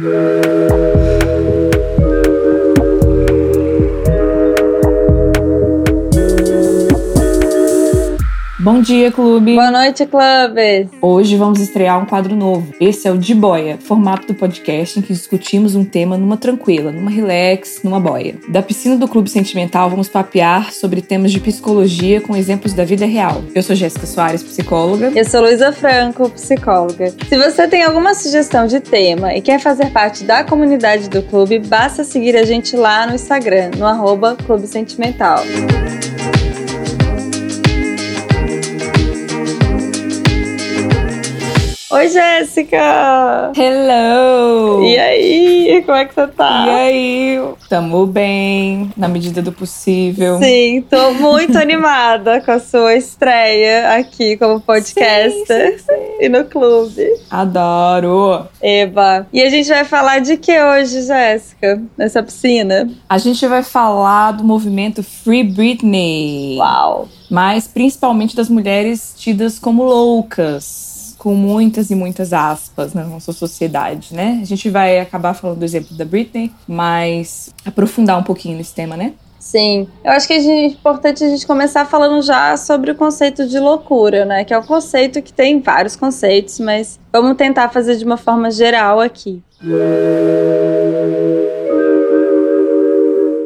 Thank you. Bom dia, clube! Boa noite, clubes! Hoje vamos estrear um quadro novo. Esse é o De Boia, formato do podcast em que discutimos um tema numa tranquila, numa relax, numa boia. Da piscina do Clube Sentimental, vamos papear sobre temas de psicologia com exemplos da vida real. Eu sou Jéssica Soares, psicóloga. Eu sou Luísa Franco, psicóloga. Se você tem alguma sugestão de tema e quer fazer parte da comunidade do clube, basta seguir a gente lá no Instagram, no arroba Clube Sentimental. Oi, Jéssica! Hello! E aí, como é que você tá? E aí? Tamo bem, na medida do possível. Sim, tô muito animada com a sua estreia aqui como podcaster sim, sim, sim. e no clube. Adoro! Eba! E a gente vai falar de que hoje, Jéssica, nessa piscina? A gente vai falar do movimento Free Britney. Uau! Mas principalmente das mulheres tidas como loucas com muitas e muitas aspas na nossa sociedade, né? A gente vai acabar falando do exemplo da Britney, mas aprofundar um pouquinho nesse tema, né? Sim, eu acho que é importante a gente começar falando já sobre o conceito de loucura, né? Que é um conceito que tem vários conceitos, mas vamos tentar fazer de uma forma geral aqui.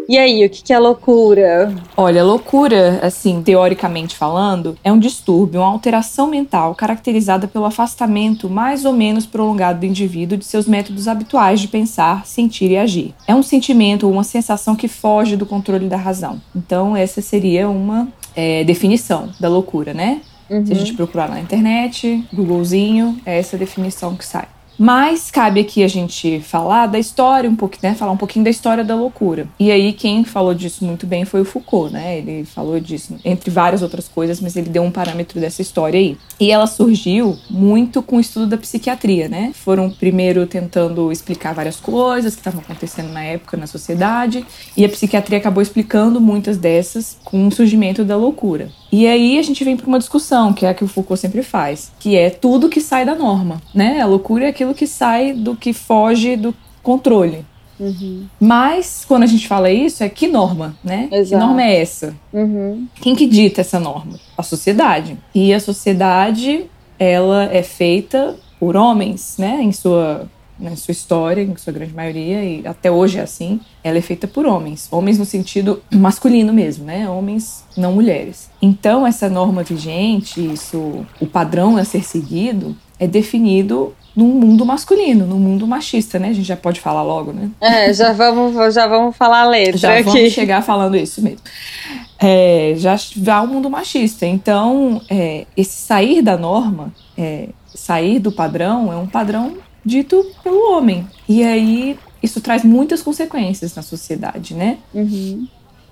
E aí, o que é loucura? Olha, loucura, assim, teoricamente falando, é um distúrbio, uma alteração mental caracterizada pelo afastamento mais ou menos prolongado do indivíduo de seus métodos habituais de pensar, sentir e agir. É um sentimento ou uma sensação que foge do controle da razão. Então, essa seria uma é, definição da loucura, né? Uhum. Se a gente procurar na internet, Googlezinho, é essa definição que sai. Mas cabe aqui a gente falar da história um pouquinho, né? Falar um pouquinho da história da loucura. E aí quem falou disso muito bem foi o Foucault, né? Ele falou disso entre várias outras coisas, mas ele deu um parâmetro dessa história aí. E ela surgiu muito com o estudo da psiquiatria, né? Foram primeiro tentando explicar várias coisas que estavam acontecendo na época na sociedade, e a psiquiatria acabou explicando muitas dessas com o surgimento da loucura. E aí a gente vem para uma discussão, que é a que o Foucault sempre faz, que é tudo que sai da norma, né? A loucura é aquilo que sai do que foge do controle. Uhum. Mas, quando a gente fala isso, é que norma, né? Exato. Que norma é essa? Uhum. Quem que dita essa norma? A sociedade. E a sociedade, ela é feita por homens, né? Em sua na sua história, em sua grande maioria, e até hoje é assim, ela é feita por homens. Homens no sentido masculino mesmo, né? Homens, não mulheres. Então, essa norma vigente, isso, o padrão a ser seguido, é definido num mundo masculino, num mundo machista, né? A gente já pode falar logo, né? É, já vamos, já vamos falar a letra já aqui. vamos chegar falando isso mesmo. É, já há um mundo machista. Então, é, esse sair da norma, é, sair do padrão, é um padrão dito pelo homem. E aí isso traz muitas consequências na sociedade, né? Uhum.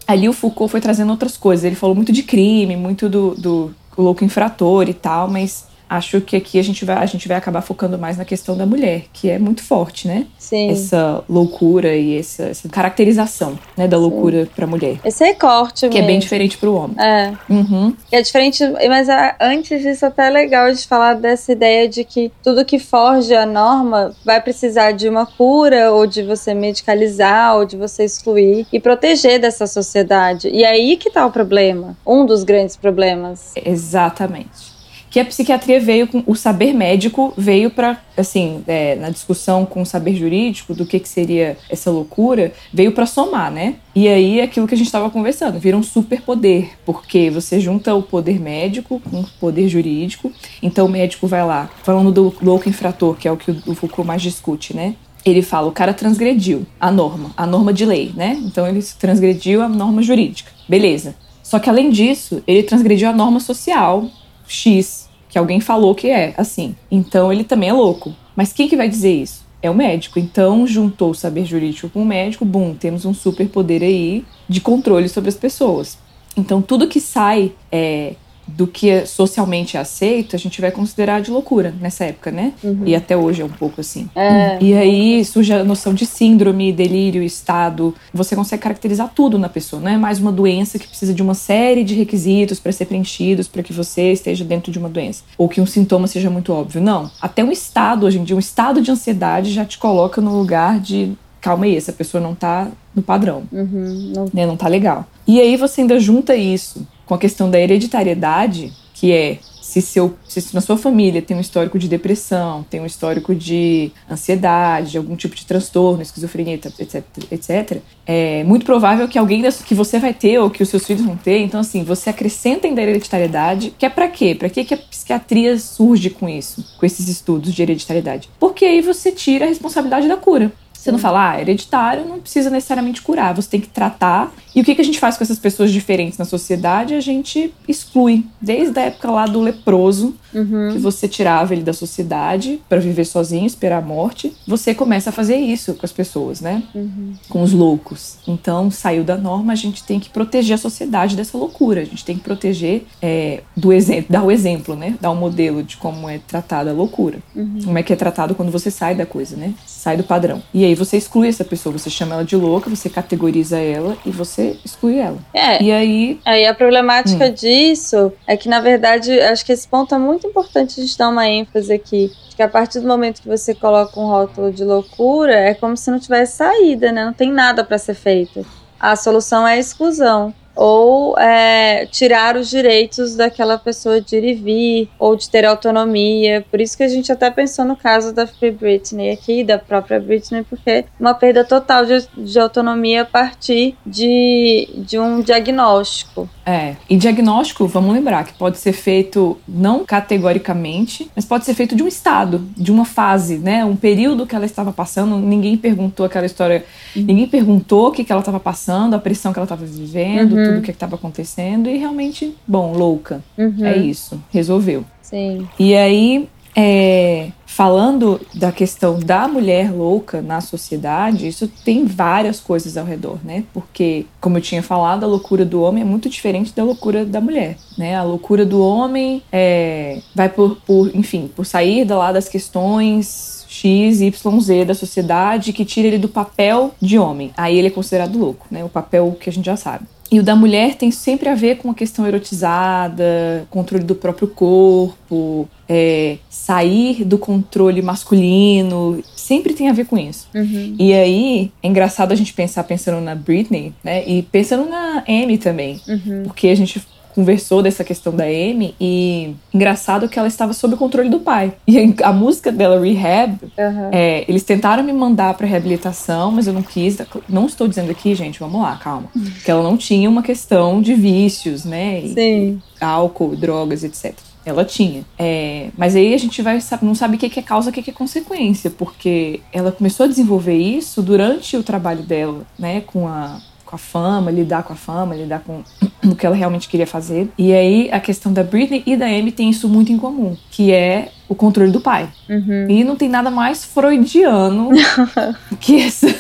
Ali o Foucault foi trazendo outras coisas. Ele falou muito de crime, muito do, do louco infrator e tal, mas acho que aqui a gente vai a gente vai acabar focando mais na questão da mulher, que é muito forte, né? Sim. Essa loucura e essa, essa caracterização, né, da loucura para mulher. Esse recorte que mesmo. é bem diferente para o homem. É. Uhum. É diferente, mas antes disso até é legal de falar dessa ideia de que tudo que forge a norma vai precisar de uma cura ou de você medicalizar ou de você excluir e proteger dessa sociedade. E é aí que tá o problema, um dos grandes problemas. Exatamente que a psiquiatria veio com o saber médico veio para assim é, na discussão com o saber jurídico do que, que seria essa loucura veio para somar né? E aí aquilo que a gente estava conversando vira um superpoder porque você junta o poder médico com o poder jurídico. Então o médico vai lá falando do louco infrator que é o que o Foucault mais discute né? Ele fala o cara transgrediu a norma a norma de lei né? Então ele transgrediu a norma jurídica. Beleza. Só que além disso ele transgrediu a norma social X, que alguém falou que é assim. Então ele também é louco. Mas quem que vai dizer isso? É o médico. Então juntou o saber jurídico com o médico, bum, temos um superpoder aí de controle sobre as pessoas. Então tudo que sai é, do que é socialmente aceito, a gente vai considerar de loucura nessa época, né? Uhum. E até hoje é um pouco assim. É. E aí surge a noção de síndrome, delírio, estado. Você consegue caracterizar tudo na pessoa, não é mais uma doença que precisa de uma série de requisitos para ser preenchidos para que você esteja dentro de uma doença. Ou que um sintoma seja muito óbvio. Não. Até um estado, hoje em dia, um estado de ansiedade já te coloca no lugar de calma aí, essa pessoa não tá no padrão. Uhum, não... Né, não tá legal. E aí você ainda junta isso com a questão da hereditariedade, que é se, seu, se na sua família tem um histórico de depressão, tem um histórico de ansiedade, de algum tipo de transtorno, esquizofrenia, etc, etc, é muito provável que alguém que você vai ter ou que os seus filhos vão ter. Então, assim, você acrescenta ainda a hereditariedade, que é para quê? Para que a psiquiatria surge com isso, com esses estudos de hereditariedade? Porque aí você tira a responsabilidade da cura. Você não fala, ah, hereditário não precisa necessariamente curar, você tem que tratar. E o que, que a gente faz com essas pessoas diferentes na sociedade? A gente exclui. Desde a época lá do leproso, uhum. que você tirava ele da sociedade para viver sozinho, esperar a morte. Você começa a fazer isso com as pessoas, né? Uhum. Com os loucos. Então, saiu da norma, a gente tem que proteger a sociedade dessa loucura. A gente tem que proteger é, do exemplo, dar o exemplo, né? Dar o um modelo de como é tratada a loucura. Uhum. Como é que é tratado quando você sai da coisa, né? Sai do padrão. E aí aí você exclui essa pessoa, você chama ela de louca, você categoriza ela e você exclui ela. É. E aí. Aí a problemática hum. disso é que, na verdade, acho que esse ponto é muito importante a gente dar uma ênfase aqui. Que a partir do momento que você coloca um rótulo de loucura, é como se não tivesse saída, né? Não tem nada para ser feito. A solução é a exclusão ou é, tirar os direitos daquela pessoa de ir e vir, ou de ter autonomia. Por isso que a gente até pensou no caso da Free Britney aqui, da própria Britney, porque uma perda total de, de autonomia a partir de, de um diagnóstico. É, e diagnóstico, vamos lembrar, que pode ser feito não categoricamente, mas pode ser feito de um estado, de uma fase, né? Um período que ela estava passando, ninguém perguntou aquela história, ninguém perguntou o que, que ela estava passando, a pressão que ela estava vivendo, uhum. Tudo o que estava acontecendo, e realmente, bom, louca. Uhum. É isso, resolveu. Sim. E aí, é, falando da questão da mulher louca na sociedade, isso tem várias coisas ao redor, né? Porque, como eu tinha falado, a loucura do homem é muito diferente da loucura da mulher, né? A loucura do homem é, vai por, por, enfim, por sair da lá das questões X, Y, Z da sociedade que tira ele do papel de homem. Aí ele é considerado louco, né? O papel que a gente já sabe. E o da mulher tem sempre a ver com a questão erotizada, controle do próprio corpo, é, sair do controle masculino, sempre tem a ver com isso. Uhum. E aí, é engraçado a gente pensar pensando na Britney, né? E pensando na Amy também. Uhum. Porque a gente conversou dessa questão da Amy e engraçado que ela estava sob o controle do pai. E a música dela, Rehab, uhum. é, eles tentaram me mandar para reabilitação, mas eu não quis. Não estou dizendo aqui, gente, vamos lá, calma. Que ela não tinha uma questão de vícios, né? E Sim. Álcool, drogas, etc. Ela tinha. É, mas aí a gente vai não sabe o que é causa, o que é consequência, porque ela começou a desenvolver isso durante o trabalho dela, né, com a com a fama, lidar com a fama, lidar com o que ela realmente queria fazer. E aí a questão da Britney e da Amy tem isso muito em comum, que é o controle do pai. Uhum. E não tem nada mais freudiano que esse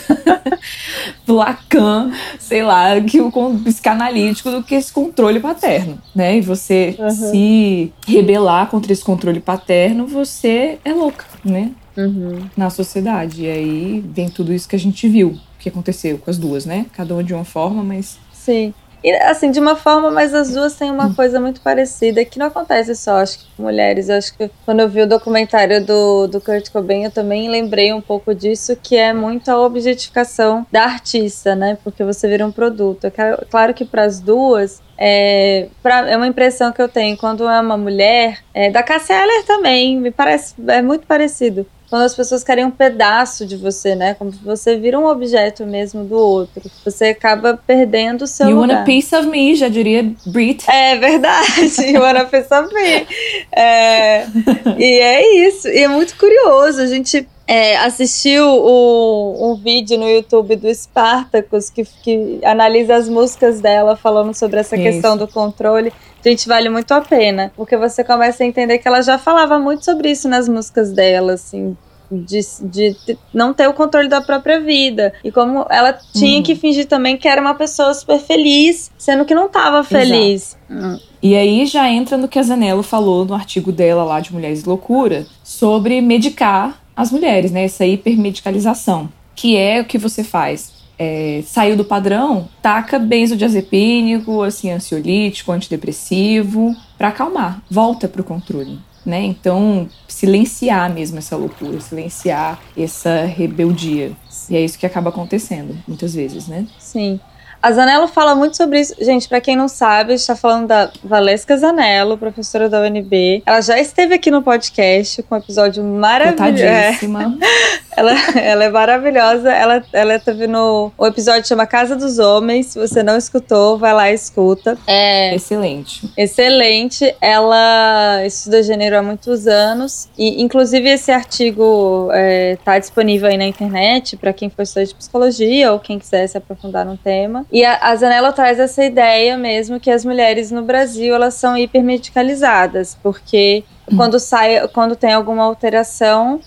Lacan, sei lá, que o psicanalítico do que esse controle paterno, né? E você uhum. se rebelar contra esse controle paterno, você é louca, né? Uhum. Na sociedade. E aí vem tudo isso que a gente viu que aconteceu com as duas, né? Cada uma de uma forma, mas. Sim. E, assim, de uma forma, mas as duas têm uma hum. coisa muito parecida, que não acontece só, acho que com mulheres. Eu acho que quando eu vi o documentário do, do Kurt Cobain, eu também lembrei um pouco disso, que é muito a objetificação da artista, né? Porque você vira um produto. Claro que para as duas, é, pra, é uma impressão que eu tenho quando é uma mulher, é, da Cassia Eller também, me parece, é muito parecido quando as pessoas querem um pedaço de você, né? Como se você vira um objeto mesmo do outro. Você acaba perdendo o seu you lugar. You want a piece of me, já diria Brit. É verdade, you want a piece of me. É, e é isso. E é muito curioso, a gente é, assistiu o, um vídeo no YouTube do Spartacus que, que analisa as músicas dela falando sobre essa Isso. questão do controle. Gente, vale muito a pena, porque você começa a entender que ela já falava muito sobre isso nas músicas dela, assim, de, de, não ter o controle da própria vida. E como ela tinha uhum. que fingir também que era uma pessoa super feliz, sendo que não estava feliz. E aí já entra no que a Zanello falou no artigo dela lá de Mulheres Loucura, sobre medicar as mulheres, né? Essa hipermedicalização, que é o que você faz. É, saiu do padrão, taca benzodiazepínico, assim, ansiolítico, antidepressivo, para acalmar, volta pro controle. Né? Então, silenciar mesmo essa loucura, silenciar essa rebeldia. E é isso que acaba acontecendo, muitas vezes, né? Sim. A Zanello fala muito sobre isso. Gente, para quem não sabe, está falando da Valesca Zanello, professora da UNB. Ela já esteve aqui no podcast com um episódio maravilhoso. É. ela, ela é maravilhosa. Ela, ela teve no o episódio chama Casa dos Homens. Se você não escutou, vai lá e escuta. É excelente. Excelente. Ela estuda gênero há muitos anos e, inclusive, esse artigo está é, disponível aí na internet para quem for estudante de psicologia ou quem quiser se aprofundar no tema. E a, a Zanella traz essa ideia mesmo que as mulheres no Brasil elas são hipermedicalizadas, porque hum. quando sai, quando tem alguma alteração,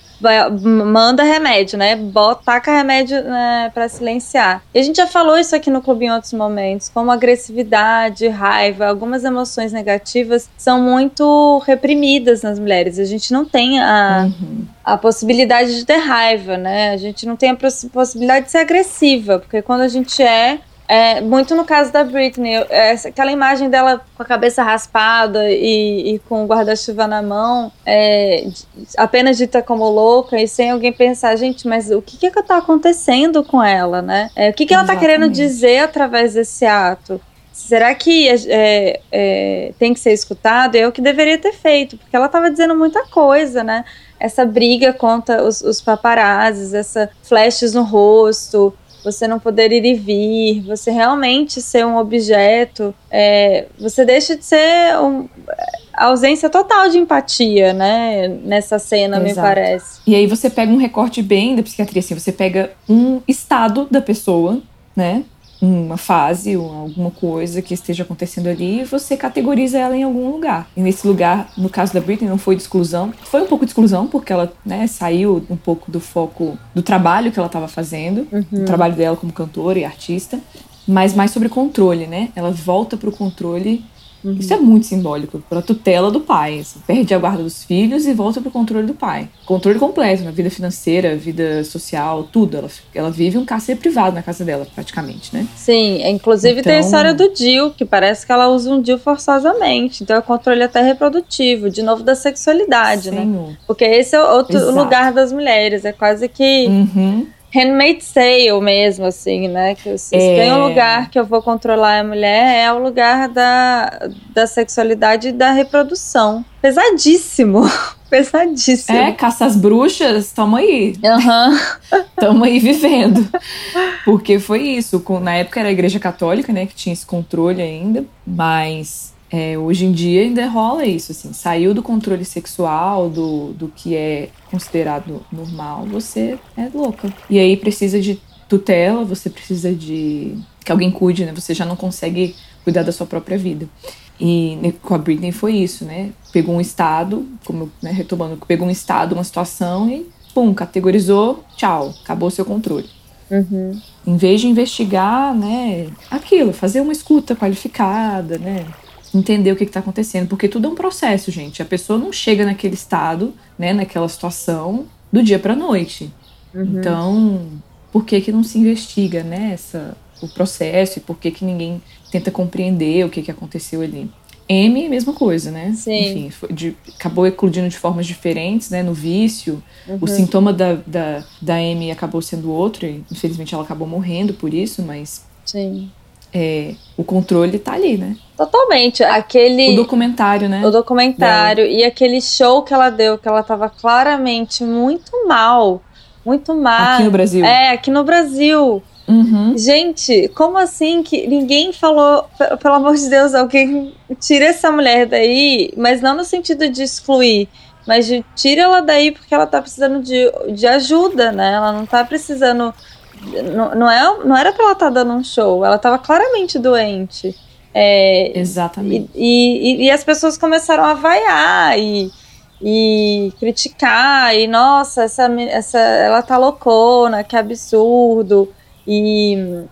manda remédio, né? Bota, taca remédio né, para silenciar. E a gente já falou isso aqui no clube em outros momentos, como agressividade, raiva, algumas emoções negativas são muito reprimidas nas mulheres. A gente não tem a, uhum. a possibilidade de ter raiva, né? A gente não tem a possibilidade de ser agressiva, porque quando a gente é, é, muito no caso da Britney, é, aquela imagem dela com a cabeça raspada e, e com o guarda-chuva na mão, é, apenas dita como louca e sem alguém pensar, gente, mas o que que, que tá acontecendo com ela, né? É, o que que ela tá querendo dizer através desse ato? Será que é, é, tem que ser escutado? É o que deveria ter feito, porque ela estava dizendo muita coisa, né? Essa briga contra os, os paparazzi, essa flashes no rosto, você não poder ir e vir, você realmente ser um objeto, é, você deixa de ser um, a ausência total de empatia, né? Nessa cena, Exato. me parece. E aí você pega um recorte bem da psiquiatria, assim, você pega um estado da pessoa, né? Uma fase ou alguma coisa que esteja acontecendo ali e você categoriza ela em algum lugar. E nesse lugar, no caso da Britney, não foi de exclusão. Foi um pouco de exclusão, porque ela né, saiu um pouco do foco do trabalho que ela estava fazendo, uhum. do trabalho dela como cantora e artista, mas mais sobre controle, né? Ela volta para o controle Uhum. Isso é muito simbólico para a tutela do pai. Assim, perde a guarda dos filhos e volta para o controle do pai. Controle completo na vida financeira, vida social, tudo. Ela, ela vive um cárcere privado na casa dela, praticamente, né? Sim, inclusive então... tem a então história do Dil, que parece que ela usa um Dil forçosamente. Então é controle até reprodutivo, de novo da sexualidade, né? Sim. né? Porque esse é outro Exato. lugar das mulheres. É quase que. Uhum Handmaid's Tale mesmo, assim, né? Que se é... tem um lugar que eu vou controlar a mulher, é o lugar da, da sexualidade e da reprodução. Pesadíssimo. Pesadíssimo. É, caça as bruxas, tamo aí. Uhum. tamo aí vivendo. Porque foi isso. Na época era a igreja católica, né? Que tinha esse controle ainda. Mas é, hoje em dia ainda rola isso, assim, saiu do controle sexual, do, do que é considerado normal, você é louca. E aí precisa de tutela, você precisa de que alguém cuide, né? Você já não consegue cuidar da sua própria vida. E né, com a Britney foi isso, né? Pegou um estado, como né, retomando, pegou um estado, uma situação e pum, categorizou, tchau, acabou o seu controle. Uhum. Em vez de investigar, né, aquilo, fazer uma escuta qualificada, né, entender o que está acontecendo, porque tudo é um processo, gente. A pessoa não chega naquele estado, né, naquela situação, do dia para noite. Uhum. Então, por que que não se investiga, né, essa, o processo e por que que ninguém tenta compreender o que que aconteceu ali? M, mesma coisa, né? Sim. Enfim, de, acabou eclodindo de formas diferentes, né? No vício. Uhum. O sintoma da, da, da M acabou sendo outro. E, infelizmente, ela acabou morrendo por isso, mas... Sim é, o controle tá ali, né? Totalmente. Aquele. O documentário, né? O documentário. Dela. E aquele show que ela deu, que ela tava claramente muito mal. Muito mal. Aqui no Brasil. É, aqui no Brasil. Uhum. Gente, como assim que ninguém falou, pelo amor de Deus, alguém tira essa mulher daí, mas não no sentido de excluir, mas de tira ela daí porque ela tá precisando de, de ajuda, né? Ela não tá precisando não, não, é, não era pra ela estar tá dando um show, ela estava claramente doente. É, Exatamente. E, e, e, as pessoas começaram a vaiar e, e criticar, e nossa, essa, essa, ela tá loucona, que absurdo. E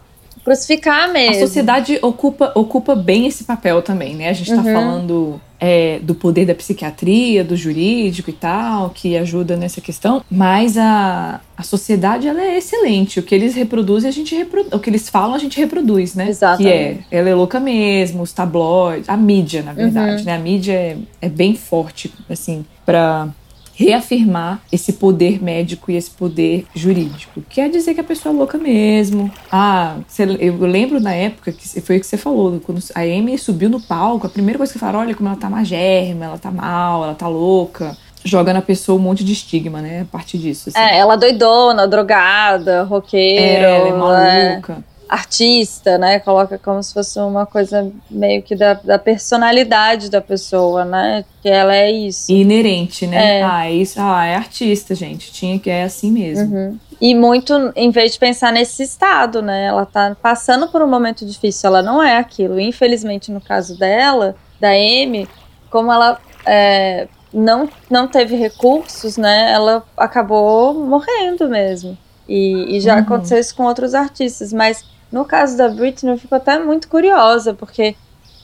crucificar mesmo. A sociedade ocupa, ocupa bem esse papel também, né? A gente tá Uhum. falando é, do poder da psiquiatria, do jurídico e tal, que ajuda nessa questão, mas a, a sociedade ela é excelente. O que eles reproduzem, a gente reproduz. O que eles falam, a gente reproduz, né? Exatamente. Que é, ela é louca mesmo, os tabloides, a mídia, na verdade, Uhum. né? A mídia é, é bem forte, assim, pra reafirmar esse poder médico e esse poder jurídico. Quer dizer que a pessoa é louca mesmo. Ah, eu lembro na época que foi o que você falou, quando a Amy subiu no palco, a primeira coisa que falaram, olha como ela tá magérrima, ela tá mal, ela tá louca. Joga na pessoa um monte de estigma, né? A partir disso. Assim. É, ela doidona, drogada, roqueira, É, ela é é maluca. Artista, né? Coloca como se fosse uma coisa meio que da, da personalidade da pessoa, né? Que ela é isso. Inerente, né? É. Ah, é isso. Ah, é artista, gente. Tinha que é assim mesmo. Uhum. E muito, em vez de pensar nesse estado, né? Ela tá passando por um momento difícil, ela não é aquilo. Infelizmente, no caso dela, da Amy, como ela é, não, não teve recursos, né? Ela acabou morrendo mesmo. E, e já Uhum. aconteceu isso com outros artistas. Mas no caso da Britney, eu fico até muito curiosa, porque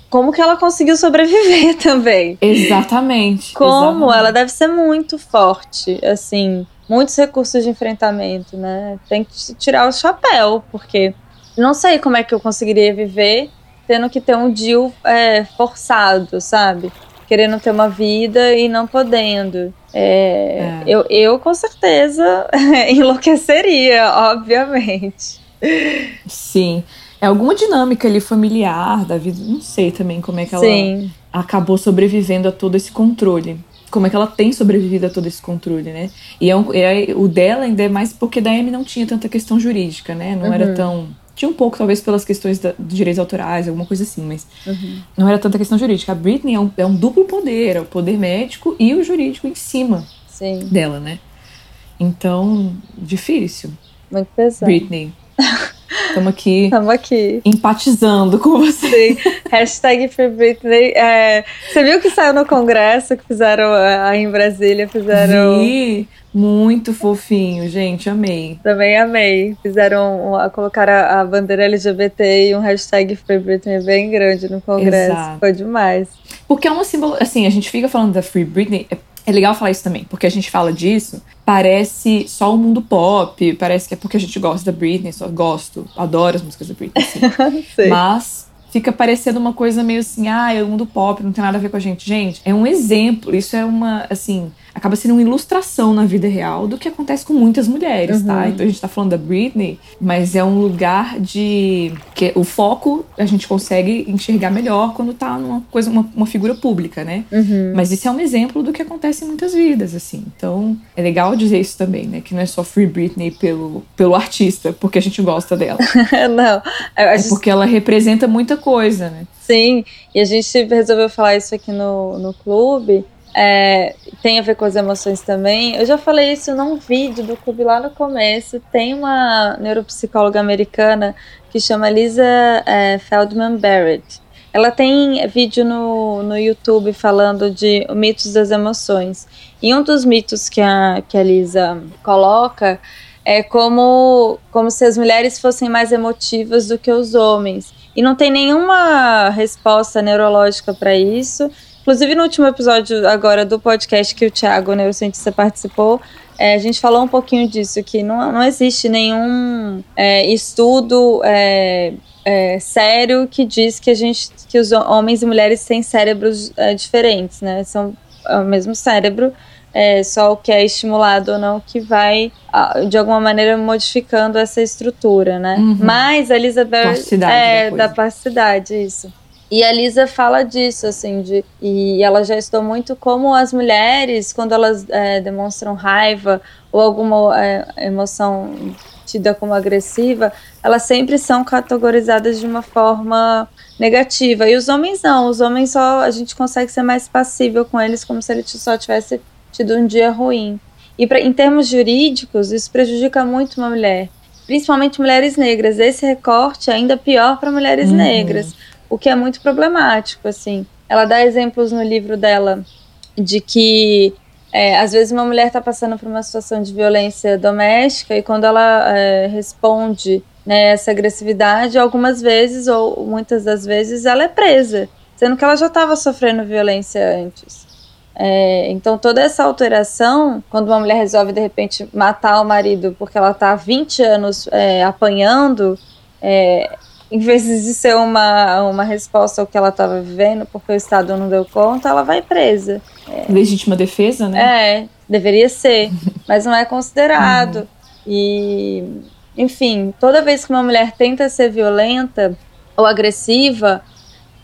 como que ela conseguiu sobreviver também? Exatamente. Como exatamente. ela deve ser muito forte, assim, muitos recursos de enfrentamento, né? Tem que tirar o chapéu, porque não sei como é que eu conseguiria viver tendo que ter um deal é, forçado, sabe? Querendo ter uma vida e não podendo. É, É. Eu, eu, com certeza, enlouqueceria, obviamente. Sim. É alguma dinâmica ali familiar da vida. Não sei também como é que ela Sim, acabou sobrevivendo a todo esse controle. Como é que ela tem sobrevivido a todo esse controle, né? E é um- é- o dela ainda é mais porque da Amy não tinha tanta questão jurídica, né? Não era Uhum. tão. Tinha um pouco, talvez, pelas questões da, de direitos autorais, alguma coisa assim, mas Uhum. não era tanta questão jurídica. A Britney é um, é um duplo poder, é o poder médico e o jurídico em cima sim, dela, né? Então, difícil. muito pesado. Britney. Estamos aqui Estamos aqui. empatizando com você. Sim. Hashtag Free Britney. É, você viu que saiu no congresso que fizeram aí em Brasília? Fizeram. Vi, muito fofinho, gente, amei. Também amei. Fizeram. Um, colocaram a, a bandeira LGBT e um hashtag Free Britney bem grande no congresso. Exato. Foi demais. Porque é uma símbolo, assim, a gente fica falando da Free Britney, é, é legal falar isso também, porque a gente fala disso, parece só o mundo pop, parece que é porque a gente gosta da Britney, só gosto, adoro as músicas da Britney. Sim. Mas fica parecendo uma coisa meio assim, ah, é o mundo pop, não tem nada a ver com a gente. Gente, é um exemplo, isso é uma, assim, acaba sendo uma ilustração na vida real do que acontece com muitas mulheres, tá? Uhum. Então a gente tá falando da Britney, mas é um lugar de. que o foco a gente consegue enxergar melhor quando tá numa coisa, uma, uma figura pública, né? Uhum. Mas isso é um exemplo do que acontece em muitas vidas, assim. Então, é legal dizer isso também, né? Que não é só Free Britney pelo, pelo artista, porque a gente gosta dela. Não. É porque ela representa muita coisa, né? Sim, e a gente resolveu falar isso aqui no, no clube. É, tem a ver com as emoções também. Eu já falei isso num vídeo do clube lá no começo. Tem uma neuropsicóloga americana que chama Lisa é, Feldman Barrett. Ela tem vídeo no, no YouTube falando de mitos das emoções. E um dos mitos que a, que a Lisa coloca é como, como se as mulheres fossem mais emotivas do que os homens. E não tem nenhuma resposta neurológica para isso. Inclusive, no último episódio agora do podcast que o Thiago, o neurocientista, participou, é, a gente falou um pouquinho disso, que não, não existe nenhum é, estudo é, é, sério que diz que a gente que os homens e mulheres têm cérebros é, diferentes, né? São é o mesmo cérebro, é só o que é estimulado ou não que vai de alguma maneira modificando essa estrutura, né? Uhum. Mas a Elizabeth Plasticidade é da da plasticidade isso. E a Lisa fala disso, assim, de, e ela já estudou muito como as mulheres, quando elas é, demonstram raiva ou alguma é, emoção tida como agressiva, elas sempre são categorizadas de uma forma negativa. E os homens não, os homens só a gente consegue ser mais passível com eles, como se ele só tivesse tido um dia ruim. E pra, em termos jurídicos, isso prejudica muito uma mulher, principalmente mulheres negras. Esse recorte é ainda pior para mulheres Uhum. negras, o que é muito problemático, assim. Ela dá exemplos no livro dela de que é, às vezes uma mulher está passando por uma situação de violência doméstica e quando ela é, responde né, essa agressividade, algumas vezes, ou muitas das vezes, ela é presa, sendo que ela já estava sofrendo violência antes. É, então, toda essa alteração, quando uma mulher resolve de repente matar o marido porque ela está há 20 anos é, apanhando, é, em vez de ser uma, uma resposta ao que ela estava vivendo, porque o Estado não deu conta, ela vai presa. É. Legítima defesa, né? É, deveria ser, mas não é considerado. Uhum. E enfim, toda vez que uma mulher tenta ser violenta ou agressiva,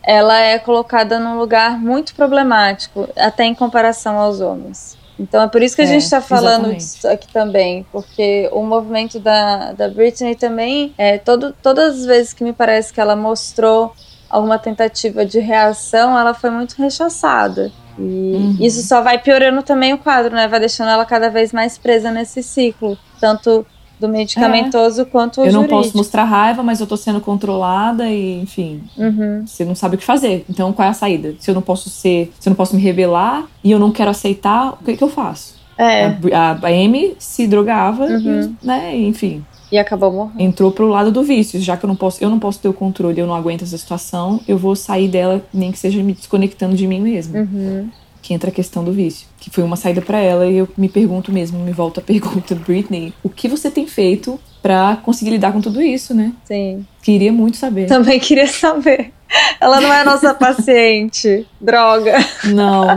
ela é colocada num lugar muito problemático, até em comparação aos homens. Então é por isso que a é, gente está falando disso aqui também, porque o movimento da, da Britney também, é, todo, todas as vezes que me parece que ela mostrou alguma tentativa de reação, ela foi muito rechaçada. E uhum. isso só vai piorando também o quadro, né? Vai deixando ela cada vez mais presa nesse ciclo. Tanto do medicamentoso é. quanto o Eu jurídico. não posso mostrar raiva, mas eu tô sendo controlada e, enfim, uhum. você não sabe o que fazer. Então, qual é a saída? Se eu não posso ser, se eu não posso me rebelar e eu não quero aceitar, o que, que eu faço? É. A, a, a Amy se drogava, uhum. e, né, enfim. E acabou morrendo. Entrou pro lado do vício, já que eu não posso, eu não posso ter o controle, eu não aguento essa situação, eu vou sair dela, nem que seja me desconectando de mim mesma. Uhum que entra a questão do vício, que foi uma saída para ela e eu me pergunto mesmo, me volta a pergunta, Britney, o que você tem feito para conseguir lidar com tudo isso, né? Sim. Queria muito saber. Também queria saber. Ela não é nossa paciente. Droga. Não.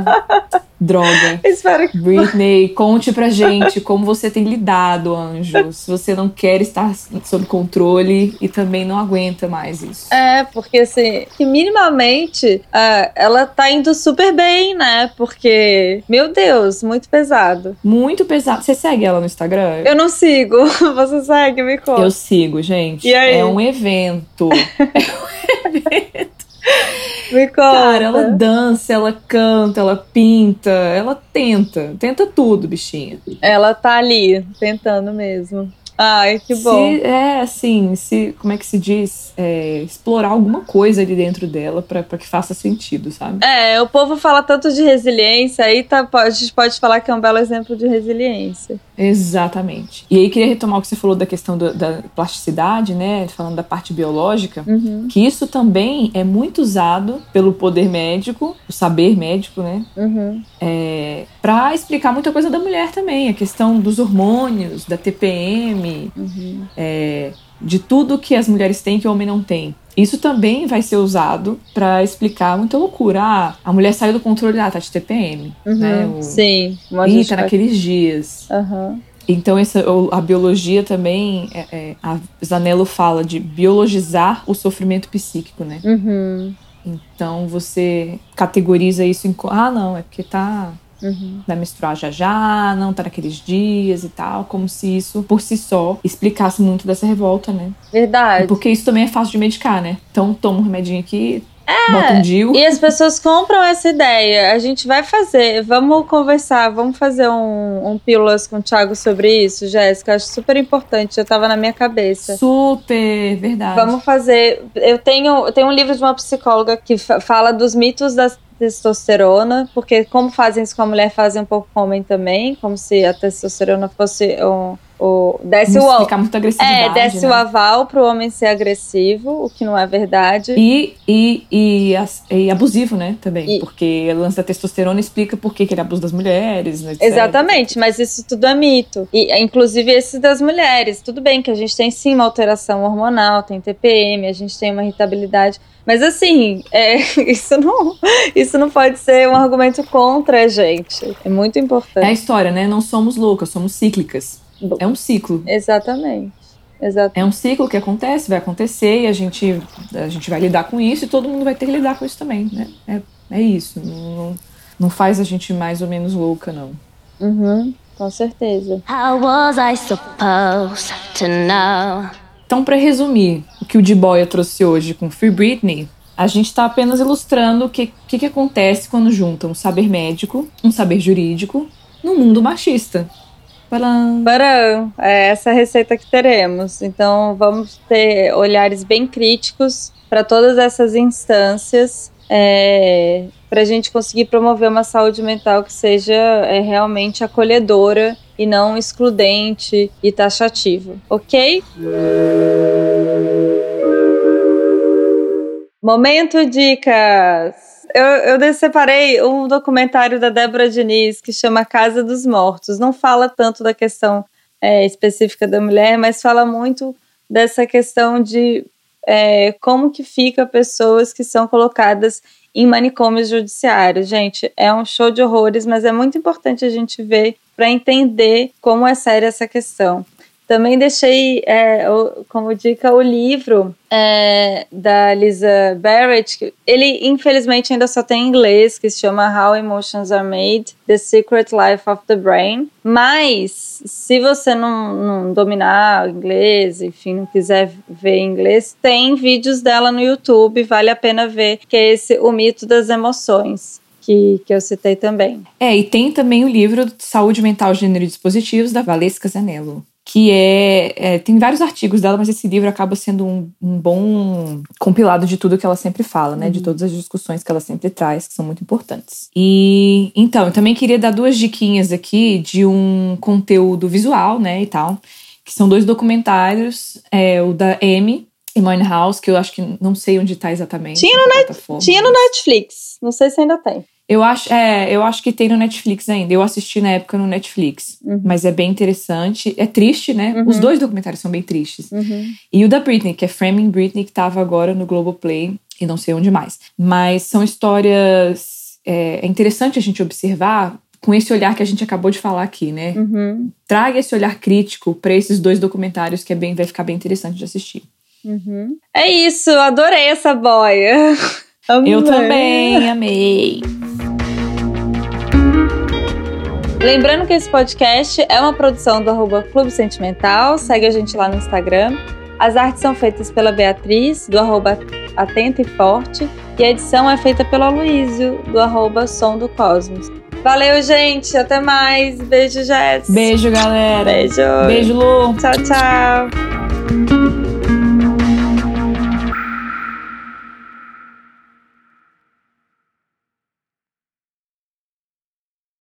Droga. Espero que. Britney, conte pra gente como você tem lidado, anjo. Se você não quer estar sob controle e também não aguenta mais isso. É, porque assim, que minimamente uh, ela tá indo super bem, né? Porque, meu Deus, muito pesado. Muito pesado. Você segue ela no Instagram? Eu não sigo. Você segue, me conta. Eu sigo, gente. E aí? É um evento. é um evento. Me conta. Cara, ela dança, ela canta, ela pinta, ela tenta. Tenta tudo, bichinha. Ela tá ali, tentando mesmo. Ai, que bom. Se, é, assim, se, como é que se diz? É, explorar alguma coisa ali dentro dela para que faça sentido, sabe? É, o povo fala tanto de resiliência, aí tá, a gente pode falar que é um belo exemplo de resiliência. Exatamente. E aí queria retomar o que você falou da questão do, da plasticidade, né? Falando da parte biológica, uhum. que isso também é muito usado pelo poder médico, o saber médico, né? Uhum. É, para explicar muita coisa da mulher também, a questão dos hormônios, da TPM, uhum. é, de tudo que as mulheres têm que o homem não tem. Isso também vai ser usado para explicar muita loucura. Ah, a mulher saiu do controle, ah, tá de TPM. Uhum, né? O... Sim. Ih, tá naqueles dias. Uhum. Então, essa, a biologia também, é, é, a Zanello fala de biologizar o sofrimento psíquico, né? Uhum. Então, você categoriza isso em... Ah, não, é porque tá Uhum. Vai menstruar já já, não tá naqueles dias e tal, como se isso por si só explicasse muito dessa revolta, né? Verdade. Porque isso também é fácil de medicar, né? Então toma um remedinho aqui, é, bota um DIU. E as pessoas compram essa ideia. A gente vai fazer, vamos conversar, vamos fazer um, um pílulas com o Thiago sobre isso, Jéssica. Acho super importante, já tava na minha cabeça. Super, verdade. Vamos fazer. Eu tenho, eu tenho um livro de uma psicóloga que fala dos mitos das testosterona, porque como fazem isso com a mulher, fazem um pouco com o homem também, como se a testosterona fosse um, o, desce o explicar muita agressividade. É, desce né? o aval pro homem ser agressivo, o que não é verdade. E, e, e, e abusivo, né? Também. E, porque o lance da testosterona explica por que, que ele abusa das mulheres, né, Exatamente, mas isso tudo é mito. E, inclusive esse das mulheres. Tudo bem que a gente tem sim uma alteração hormonal, tem TPM, a gente tem uma irritabilidade. Mas assim, é, isso, não, isso não pode ser um argumento contra a gente. É muito importante. É a história, né? Não somos loucas, somos cíclicas. É um ciclo. Exatamente. Exatamente. É um ciclo que acontece, vai acontecer e a gente, a gente vai lidar com isso e todo mundo vai ter que lidar com isso também, né? É, é isso. Não, não faz a gente mais ou menos louca, não. Uhum, com certeza. How was I supposed to know? Então, para resumir o que o D-Boy trouxe hoje com Free Britney, a gente está apenas ilustrando o que, que, que acontece quando junta um saber médico, um saber jurídico, num mundo machista. Param. É essa receita que teremos. Então vamos ter olhares bem críticos para todas essas instâncias é, para a gente conseguir promover uma saúde mental que seja é, realmente acolhedora e não excludente e taxativa, ok? Momento dicas. Eu, eu separei um documentário da Débora Diniz que chama Casa dos Mortos. Não fala tanto da questão é, específica da mulher, mas fala muito dessa questão de é, como que fica pessoas que são colocadas em manicômios judiciários. Gente, é um show de horrores, mas é muito importante a gente ver para entender como é séria essa questão. Também deixei é, como dica o livro é, da Lisa Barrett. Ele, infelizmente, ainda só tem em inglês, que se chama How Emotions Are Made: The Secret Life of the Brain. Mas, se você não, não dominar inglês, enfim, não quiser ver em inglês, tem vídeos dela no YouTube, vale a pena ver, que é esse O Mito das Emoções. Que, que, eu citei também. É, e tem também o livro Saúde Mental, Gênero e Dispositivos, da Valesca Zanello que é, é, Tem vários artigos dela, mas esse livro acaba sendo um, um bom compilado de tudo que ela sempre fala, né? Uhum. De todas as discussões que ela sempre traz, que são muito importantes. E então, eu também queria dar duas diquinhas aqui de um conteúdo visual, né? E tal. Que são dois documentários. É, o da Amy, Emone House, que eu acho que não sei onde está exatamente. Tinha no, net, tinha no Netflix. Não sei se ainda tem. Eu acho, é, eu acho que tem no Netflix ainda. Eu assisti na época no Netflix. Uhum. Mas é bem interessante. É triste, né? Uhum. Os dois documentários são bem tristes. Uhum. E o da Britney, que é Framing Britney, que tava agora no Globoplay e não sei onde mais. Mas são histórias. É, é interessante a gente observar com esse olhar que a gente acabou de falar aqui, né? Uhum. Traga esse olhar crítico para esses dois documentários que é bem, vai ficar bem interessante de assistir. Uhum. É isso, adorei essa boia. Amei. Eu também, amei. Lembrando que esse podcast é uma produção do arroba Clube Sentimental, segue a gente lá no Instagram. As artes são feitas pela Beatriz, do arroba Atenta e Forte, e a edição é feita pelo Aloysio, do arroba Som do Cosmos. Valeu, gente. Até mais. Beijo, Jess. Beijo, galera. Beijo. Beijo, Lu. Tchau, tchau.